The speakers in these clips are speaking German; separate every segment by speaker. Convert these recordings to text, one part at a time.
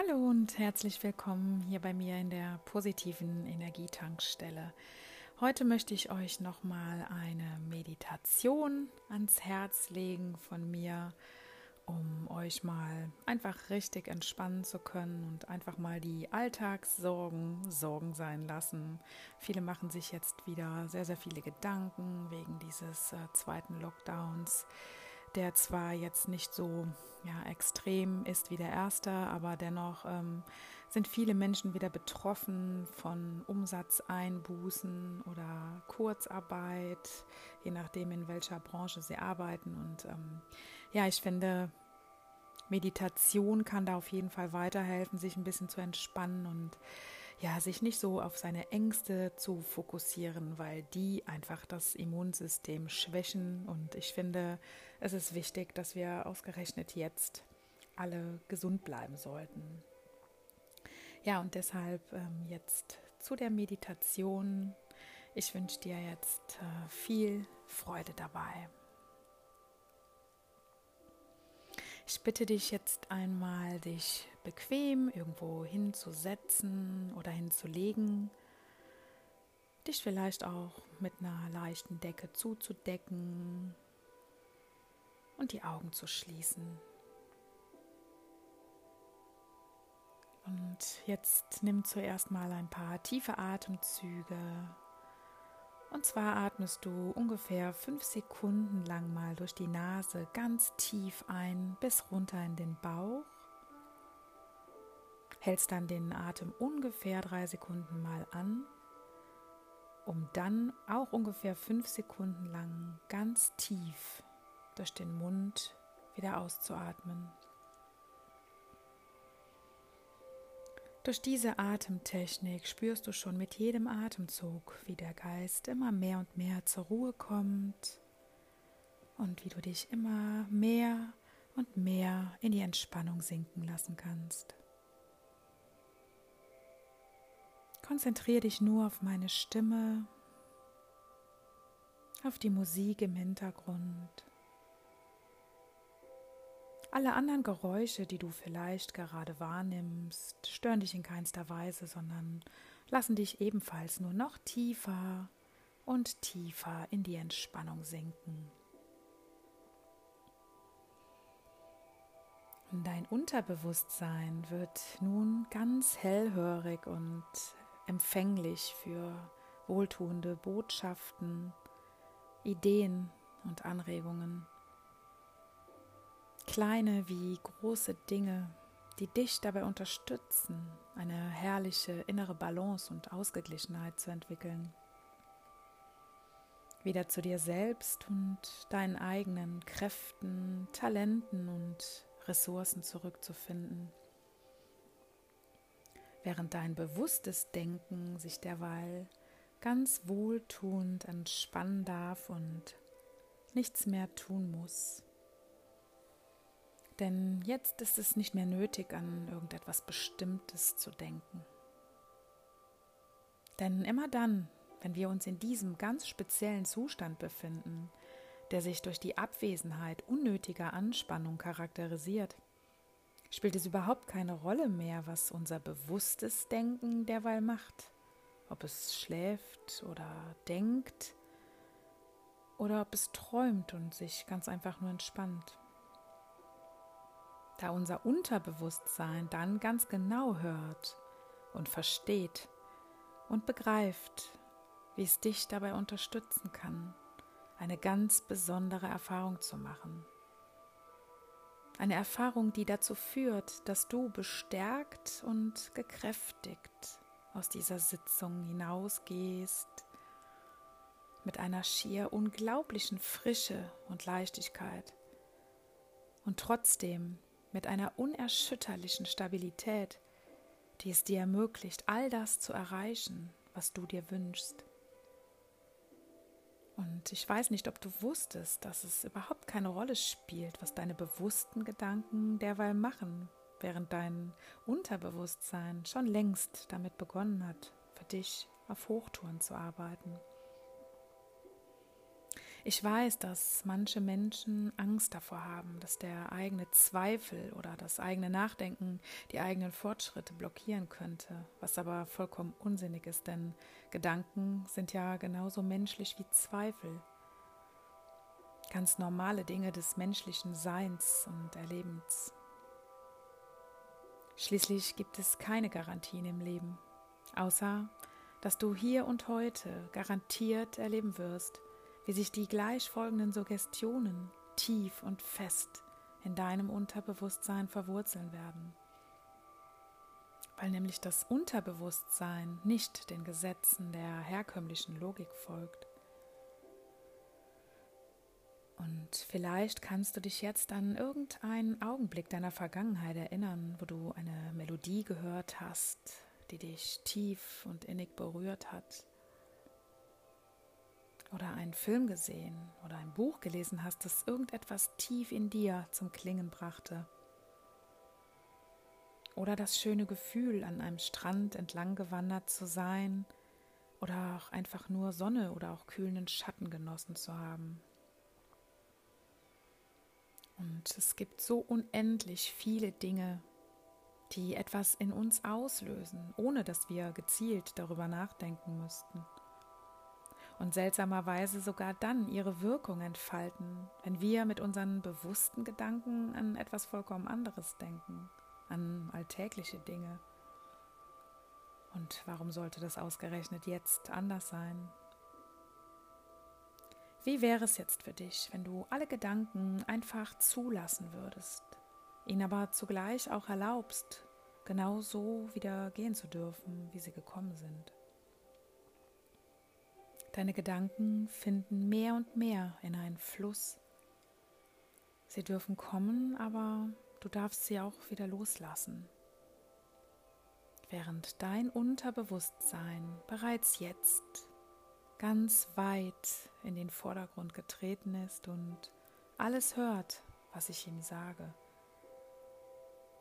Speaker 1: Hallo und herzlich willkommen hier bei mir in der positiven Energietankstelle. Heute möchte ich euch nochmal eine Meditation ans Herz legen von mir, um euch mal einfach richtig entspannen zu können und einfach mal die Alltagssorgen Sorgen sein lassen. Viele machen sich jetzt wieder sehr, sehr viele Gedanken wegen dieses äh, zweiten Lockdowns der zwar jetzt nicht so ja, extrem ist wie der erste, aber dennoch ähm, sind viele Menschen wieder betroffen von Umsatzeinbußen oder Kurzarbeit, je nachdem, in welcher Branche sie arbeiten. Und ähm, ja, ich finde, Meditation kann da auf jeden Fall weiterhelfen, sich ein bisschen zu entspannen und ja, sich nicht so auf seine Ängste zu fokussieren, weil die einfach das Immunsystem schwächen. Und ich finde, es ist wichtig, dass wir ausgerechnet jetzt alle gesund bleiben sollten. Ja, und deshalb ähm, jetzt zu der Meditation. Ich wünsche dir jetzt äh, viel Freude dabei. Ich bitte dich jetzt einmal, dich bequem irgendwo hinzusetzen oder hinzulegen, dich vielleicht auch mit einer leichten Decke zuzudecken und die Augen zu schließen. Und jetzt nimm zuerst mal ein paar tiefe Atemzüge und zwar atmest du ungefähr fünf Sekunden lang mal durch die Nase ganz tief ein bis runter in den Bauch. Hältst dann den Atem ungefähr drei Sekunden mal an, um dann auch ungefähr fünf Sekunden lang ganz tief durch den Mund wieder auszuatmen. Durch diese Atemtechnik spürst du schon mit jedem Atemzug, wie der Geist immer mehr und mehr zur Ruhe kommt und wie du dich immer mehr und mehr in die Entspannung sinken lassen kannst. Konzentriere dich nur auf meine Stimme, auf die Musik im Hintergrund alle anderen Geräusche, die du vielleicht gerade wahrnimmst, stören dich in keinster Weise, sondern lassen dich ebenfalls nur noch tiefer und tiefer in die Entspannung sinken. Dein Unterbewusstsein wird nun ganz hellhörig und empfänglich für wohltuende Botschaften, Ideen und Anregungen kleine wie große Dinge, die dich dabei unterstützen, eine herrliche innere Balance und Ausgeglichenheit zu entwickeln. Wieder zu dir selbst und deinen eigenen Kräften, Talenten und Ressourcen zurückzufinden. Während dein bewusstes Denken sich derweil ganz wohltuend entspannen darf und nichts mehr tun muss. Denn jetzt ist es nicht mehr nötig, an irgendetwas Bestimmtes zu denken. Denn immer dann, wenn wir uns in diesem ganz speziellen Zustand befinden, der sich durch die Abwesenheit unnötiger Anspannung charakterisiert, spielt es überhaupt keine Rolle mehr, was unser bewusstes Denken derweil macht, ob es schläft oder denkt oder ob es träumt und sich ganz einfach nur entspannt da unser Unterbewusstsein dann ganz genau hört und versteht und begreift, wie es dich dabei unterstützen kann, eine ganz besondere Erfahrung zu machen. Eine Erfahrung, die dazu führt, dass du bestärkt und gekräftigt aus dieser Sitzung hinausgehst, mit einer schier unglaublichen Frische und Leichtigkeit und trotzdem mit einer unerschütterlichen Stabilität, die es dir ermöglicht, all das zu erreichen, was du dir wünschst. Und ich weiß nicht, ob du wusstest, dass es überhaupt keine Rolle spielt, was deine bewussten Gedanken derweil machen, während dein Unterbewusstsein schon längst damit begonnen hat, für dich auf Hochtouren zu arbeiten. Ich weiß, dass manche Menschen Angst davor haben, dass der eigene Zweifel oder das eigene Nachdenken die eigenen Fortschritte blockieren könnte, was aber vollkommen unsinnig ist, denn Gedanken sind ja genauso menschlich wie Zweifel. Ganz normale Dinge des menschlichen Seins und Erlebens. Schließlich gibt es keine Garantien im Leben, außer dass du hier und heute garantiert erleben wirst, wie sich die gleichfolgenden Suggestionen tief und fest in deinem Unterbewusstsein verwurzeln werden. Weil nämlich das Unterbewusstsein nicht den Gesetzen der herkömmlichen Logik folgt. Und vielleicht kannst du dich jetzt an irgendeinen Augenblick deiner Vergangenheit erinnern, wo du eine Melodie gehört hast, die dich tief und innig berührt hat oder einen Film gesehen oder ein Buch gelesen hast, das irgendetwas tief in dir zum Klingen brachte. Oder das schöne Gefühl, an einem Strand entlang gewandert zu sein oder auch einfach nur Sonne oder auch kühlenden Schatten genossen zu haben. Und es gibt so unendlich viele Dinge, die etwas in uns auslösen, ohne dass wir gezielt darüber nachdenken müssten und seltsamerweise sogar dann ihre Wirkung entfalten, wenn wir mit unseren bewussten Gedanken an etwas vollkommen anderes denken, an alltägliche Dinge. Und warum sollte das ausgerechnet jetzt anders sein? Wie wäre es jetzt für dich, wenn du alle Gedanken einfach zulassen würdest, ihnen aber zugleich auch erlaubst, genau so wieder gehen zu dürfen, wie sie gekommen sind? Deine Gedanken finden mehr und mehr in einen Fluss. Sie dürfen kommen, aber du darfst sie auch wieder loslassen. Während dein Unterbewusstsein bereits jetzt ganz weit in den Vordergrund getreten ist und alles hört, was ich ihm sage.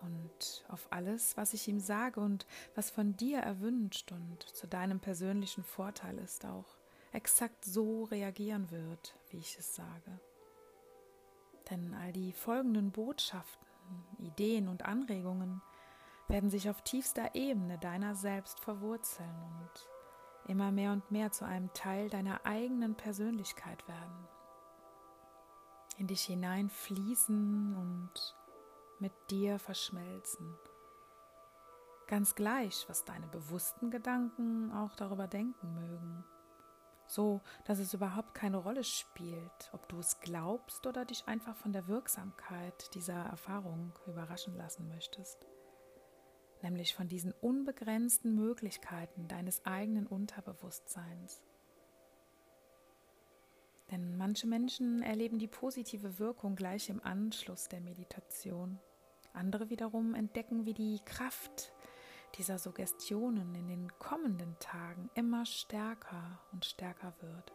Speaker 1: Und auf alles, was ich ihm sage und was von dir erwünscht und zu deinem persönlichen Vorteil ist auch exakt so reagieren wird, wie ich es sage. Denn all die folgenden Botschaften, Ideen und Anregungen werden sich auf tiefster Ebene deiner selbst verwurzeln und immer mehr und mehr zu einem Teil deiner eigenen Persönlichkeit werden. In dich hineinfließen und mit dir verschmelzen. Ganz gleich, was deine bewussten Gedanken auch darüber denken mögen so dass es überhaupt keine Rolle spielt, ob du es glaubst oder dich einfach von der Wirksamkeit dieser Erfahrung überraschen lassen möchtest, nämlich von diesen unbegrenzten Möglichkeiten deines eigenen Unterbewusstseins. Denn manche Menschen erleben die positive Wirkung gleich im Anschluss der Meditation. Andere wiederum entdecken, wie die Kraft dieser Suggestionen in den kommenden Tagen immer stärker und stärker wird.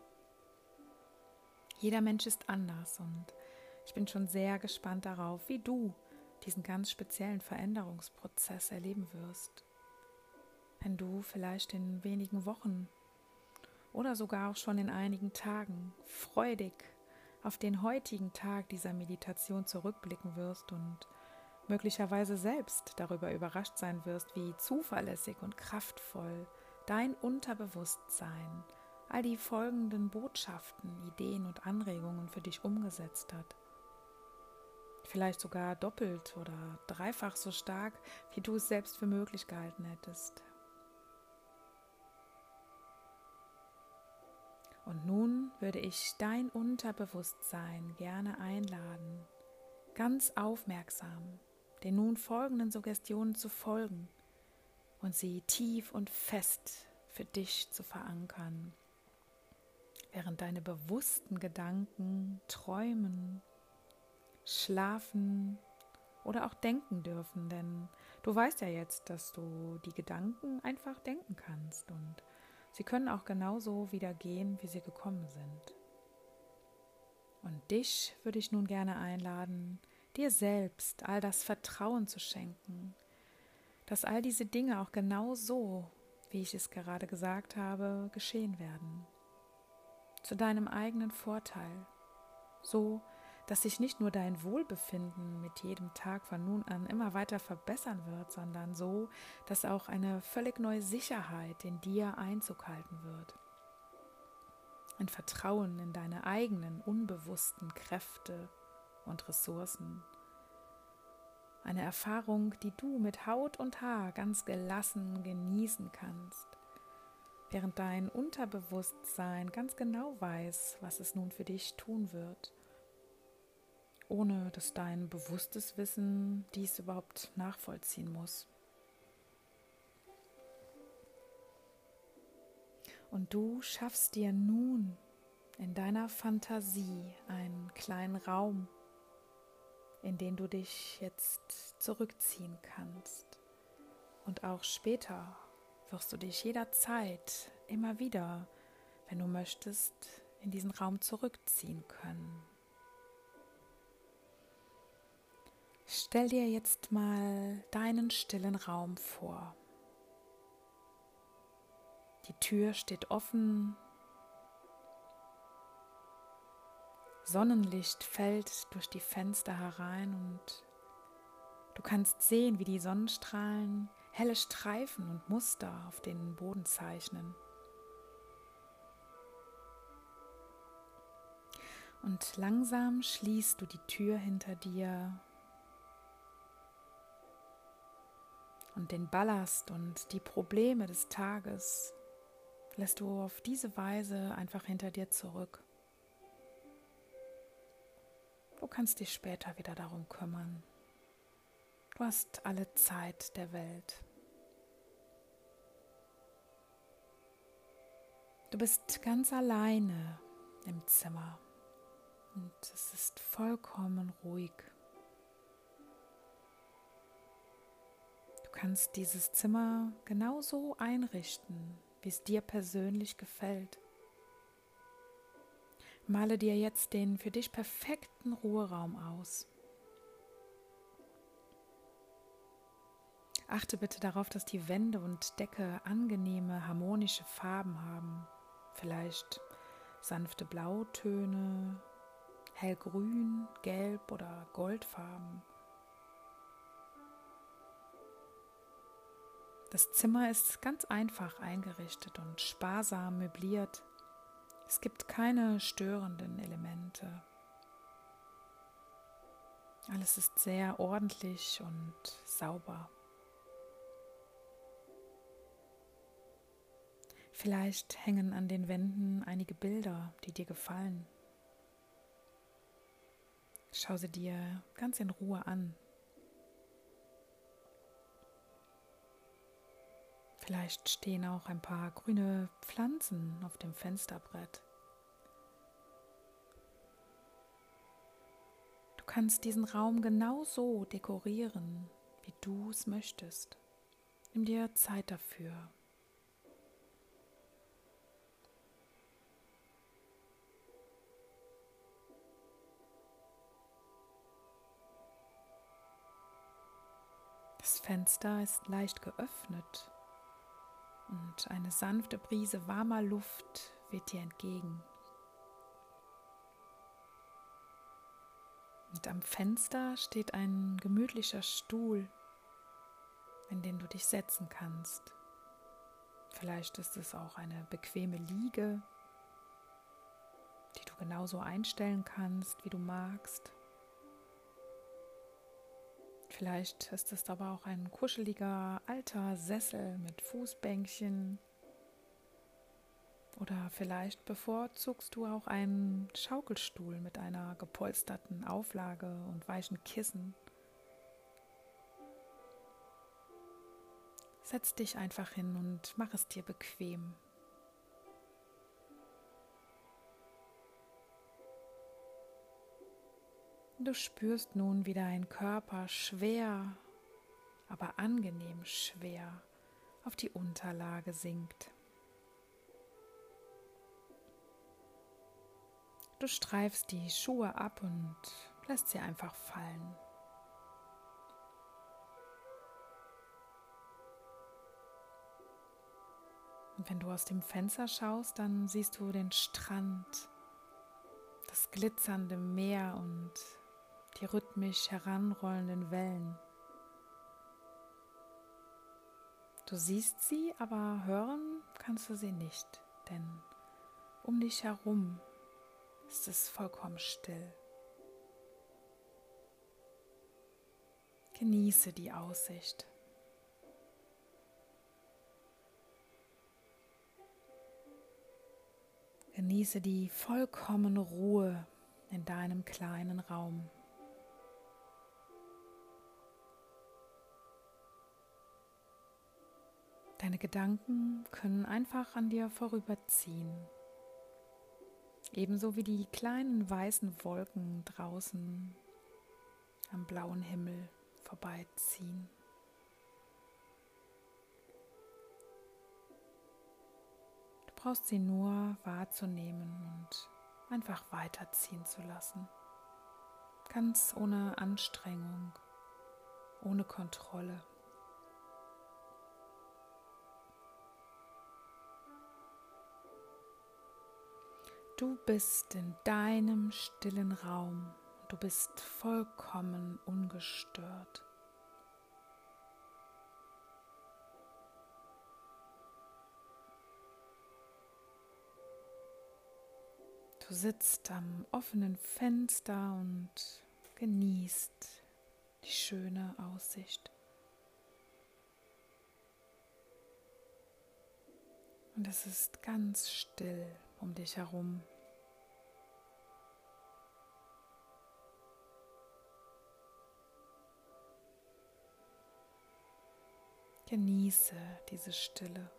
Speaker 1: Jeder Mensch ist anders und ich bin schon sehr gespannt darauf, wie du diesen ganz speziellen Veränderungsprozess erleben wirst. Wenn du vielleicht in wenigen Wochen oder sogar auch schon in einigen Tagen freudig auf den heutigen Tag dieser Meditation zurückblicken wirst und möglicherweise selbst darüber überrascht sein wirst, wie zuverlässig und kraftvoll dein Unterbewusstsein all die folgenden Botschaften, Ideen und Anregungen für dich umgesetzt hat. Vielleicht sogar doppelt oder dreifach so stark, wie du es selbst für möglich gehalten hättest. Und nun würde ich dein Unterbewusstsein gerne einladen, ganz aufmerksam den nun folgenden Suggestionen zu folgen und sie tief und fest für dich zu verankern, während deine bewussten Gedanken träumen, schlafen oder auch denken dürfen, denn du weißt ja jetzt, dass du die Gedanken einfach denken kannst und sie können auch genauso wieder gehen, wie sie gekommen sind. Und dich würde ich nun gerne einladen, dir selbst all das Vertrauen zu schenken, dass all diese Dinge auch genau so, wie ich es gerade gesagt habe, geschehen werden. zu deinem eigenen Vorteil, so dass sich nicht nur dein Wohlbefinden mit jedem Tag von nun an immer weiter verbessern wird, sondern so, dass auch eine völlig neue Sicherheit in dir Einzug halten wird. Ein Vertrauen in deine eigenen unbewussten Kräfte und Ressourcen. Eine Erfahrung, die du mit Haut und Haar ganz gelassen genießen kannst, während dein Unterbewusstsein ganz genau weiß, was es nun für dich tun wird ohne dass dein bewusstes Wissen dies überhaupt nachvollziehen muss. Und du schaffst dir nun in deiner Fantasie einen kleinen Raum, in den du dich jetzt zurückziehen kannst. Und auch später wirst du dich jederzeit immer wieder, wenn du möchtest, in diesen Raum zurückziehen können. Stell dir jetzt mal deinen stillen Raum vor. Die Tür steht offen. Sonnenlicht fällt durch die Fenster herein und du kannst sehen, wie die Sonnenstrahlen helle Streifen und Muster auf den Boden zeichnen. Und langsam schließt du die Tür hinter dir und den Ballast und die Probleme des Tages lässt du auf diese Weise einfach hinter dir zurück. Du kannst dich später wieder darum kümmern. Du hast alle Zeit der Welt. Du bist ganz alleine im Zimmer und es ist vollkommen ruhig. kannst dieses Zimmer genauso einrichten, wie es dir persönlich gefällt. Male dir jetzt den für dich perfekten Ruheraum aus. Achte bitte darauf, dass die Wände und Decke angenehme, harmonische Farben haben. Vielleicht sanfte Blautöne, hellgrün, gelb oder goldfarben. Das Zimmer ist ganz einfach eingerichtet und sparsam möbliert. Es gibt keine störenden Elemente. Alles ist sehr ordentlich und sauber. Vielleicht hängen an den Wänden einige Bilder, die dir gefallen. Schau sie dir ganz in Ruhe an. Vielleicht stehen auch ein paar grüne Pflanzen auf dem Fensterbrett. Du kannst diesen Raum genau so dekorieren, wie du es möchtest. Nimm dir Zeit dafür. Das Fenster ist leicht geöffnet und eine sanfte Brise warmer Luft weht dir entgegen. Und am Fenster steht ein gemütlicher Stuhl, in den du dich setzen kannst. Vielleicht ist es auch eine bequeme Liege, die du genauso einstellen kannst, wie du magst. Vielleicht ist es aber auch ein kuscheliger alter Sessel mit Fußbänkchen. Oder vielleicht bevorzugst du auch einen Schaukelstuhl mit einer gepolsterten Auflage und weichen Kissen. Setz dich einfach hin und mach es dir bequem. Du spürst nun, wie dein Körper schwer, aber angenehm schwer auf die Unterlage sinkt. Du streifst die Schuhe ab und lässt sie einfach fallen. Und wenn du aus dem Fenster schaust, dann siehst du den Strand, das glitzernde Meer und die rhythmisch heranrollenden Wellen. Du siehst sie, aber hören kannst du sie nicht, denn um dich herum ist es vollkommen still. Genieße die Aussicht. Genieße die vollkommene Ruhe in deinem kleinen Raum. Deine Gedanken können einfach an dir vorüberziehen. Ebenso wie die kleinen weißen Wolken draußen am blauen Himmel vorbeiziehen. Du brauchst sie nur wahrzunehmen und einfach weiterziehen zu lassen. Ganz ohne Anstrengung, ohne Kontrolle. Du bist in deinem stillen Raum. Du bist vollkommen ungestört. Du sitzt am offenen Fenster und genießt die schöne Aussicht. Und es ist ganz still um dich herum. Genieße diese Stille.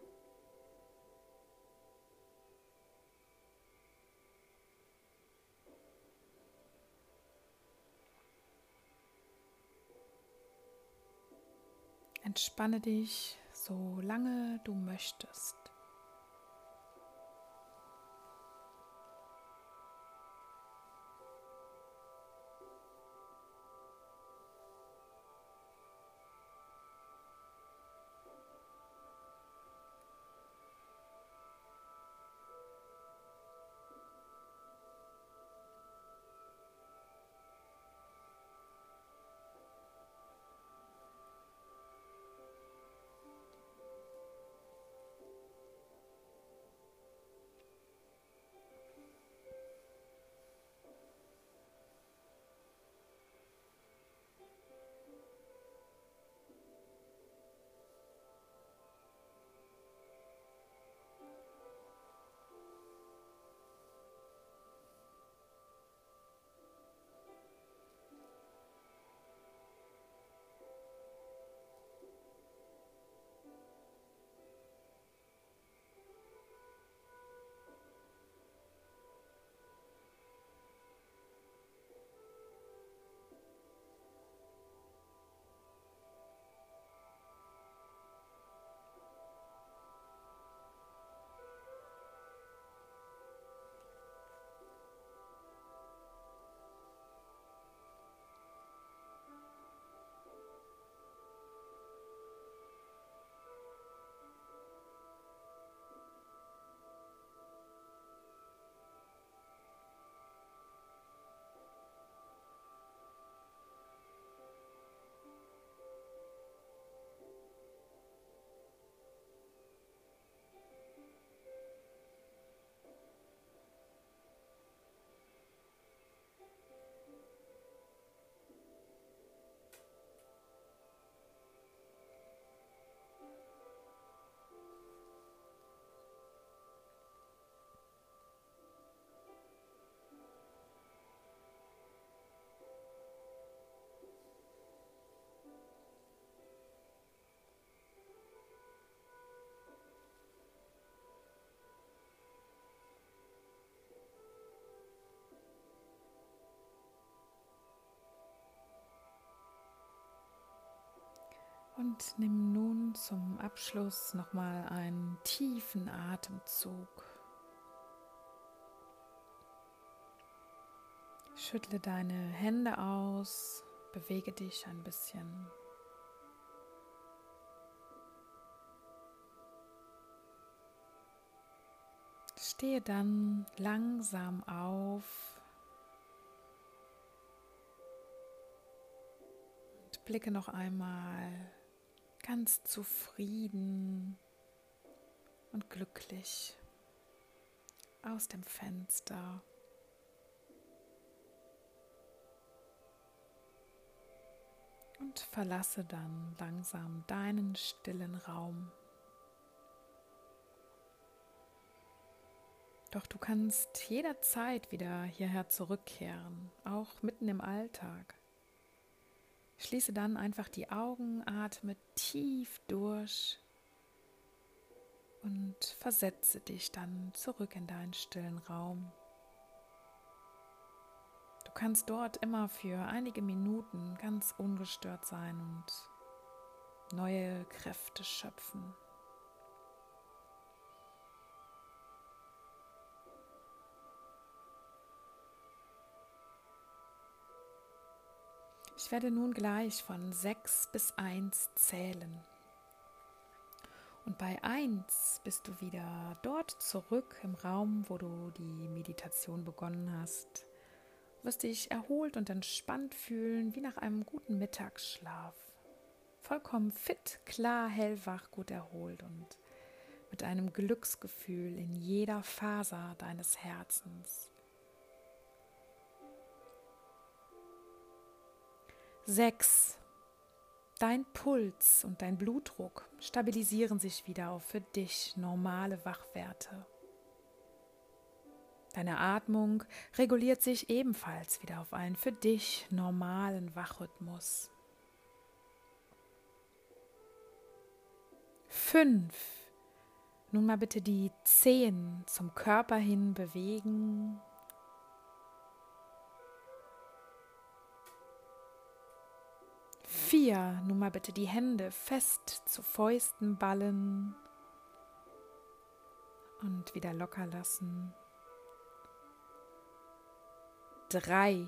Speaker 1: Entspanne dich, solange du möchtest. Und nimm nun zum Abschluss nochmal einen tiefen Atemzug. Schüttle deine Hände aus, bewege dich ein bisschen. Stehe dann langsam auf und blicke noch einmal ganz zufrieden und glücklich aus dem Fenster. Und verlasse dann langsam deinen stillen Raum. Doch du kannst jederzeit wieder hierher zurückkehren, auch mitten im Alltag. Schließe dann einfach die Augen, atme tief durch und versetze dich dann zurück in deinen stillen Raum. Du kannst dort immer für einige Minuten ganz ungestört sein und neue Kräfte schöpfen. Ich werde nun gleich von 6 bis 1 zählen. Und bei 1 bist du wieder dort zurück im Raum, wo du die Meditation begonnen hast. Du wirst dich erholt und entspannt fühlen, wie nach einem guten Mittagsschlaf. Vollkommen fit, klar, hellwach, gut erholt und mit einem Glücksgefühl in jeder Faser deines Herzens. 6. Dein Puls und dein Blutdruck stabilisieren sich wieder auf für dich normale Wachwerte. Deine Atmung reguliert sich ebenfalls wieder auf einen für dich normalen Wachrhythmus. 5. Nun mal bitte die Zehen zum Körper hin bewegen Vier, nun mal bitte die Hände fest zu Fäusten ballen und wieder locker lassen. Drei,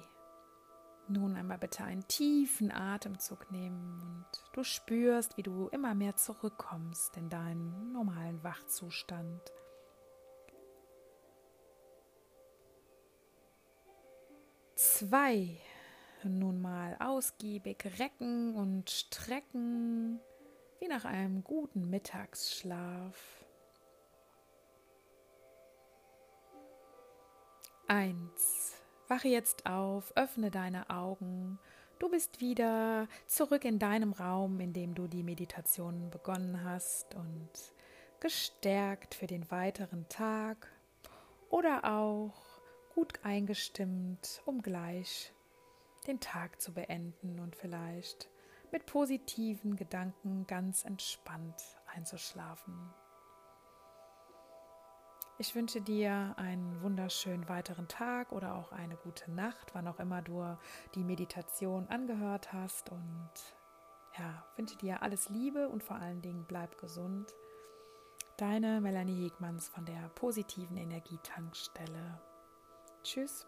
Speaker 1: nun einmal bitte einen tiefen Atemzug nehmen und du spürst, wie du immer mehr zurückkommst in deinen normalen Wachzustand. Zwei, nun mal ausgiebig recken und strecken, wie nach einem guten Mittagsschlaf. Eins. Wache jetzt auf, öffne deine Augen. Du bist wieder zurück in deinem Raum, in dem du die Meditation begonnen hast und gestärkt für den weiteren Tag oder auch gut eingestimmt, um gleich den Tag zu beenden und vielleicht mit positiven Gedanken ganz entspannt einzuschlafen. Ich wünsche dir einen wunderschönen weiteren Tag oder auch eine gute Nacht, wann auch immer du die Meditation angehört hast. Und ja, wünsche dir alles Liebe und vor allen Dingen bleib gesund. Deine Melanie Hegmanns von der positiven Energietankstelle. Tschüss.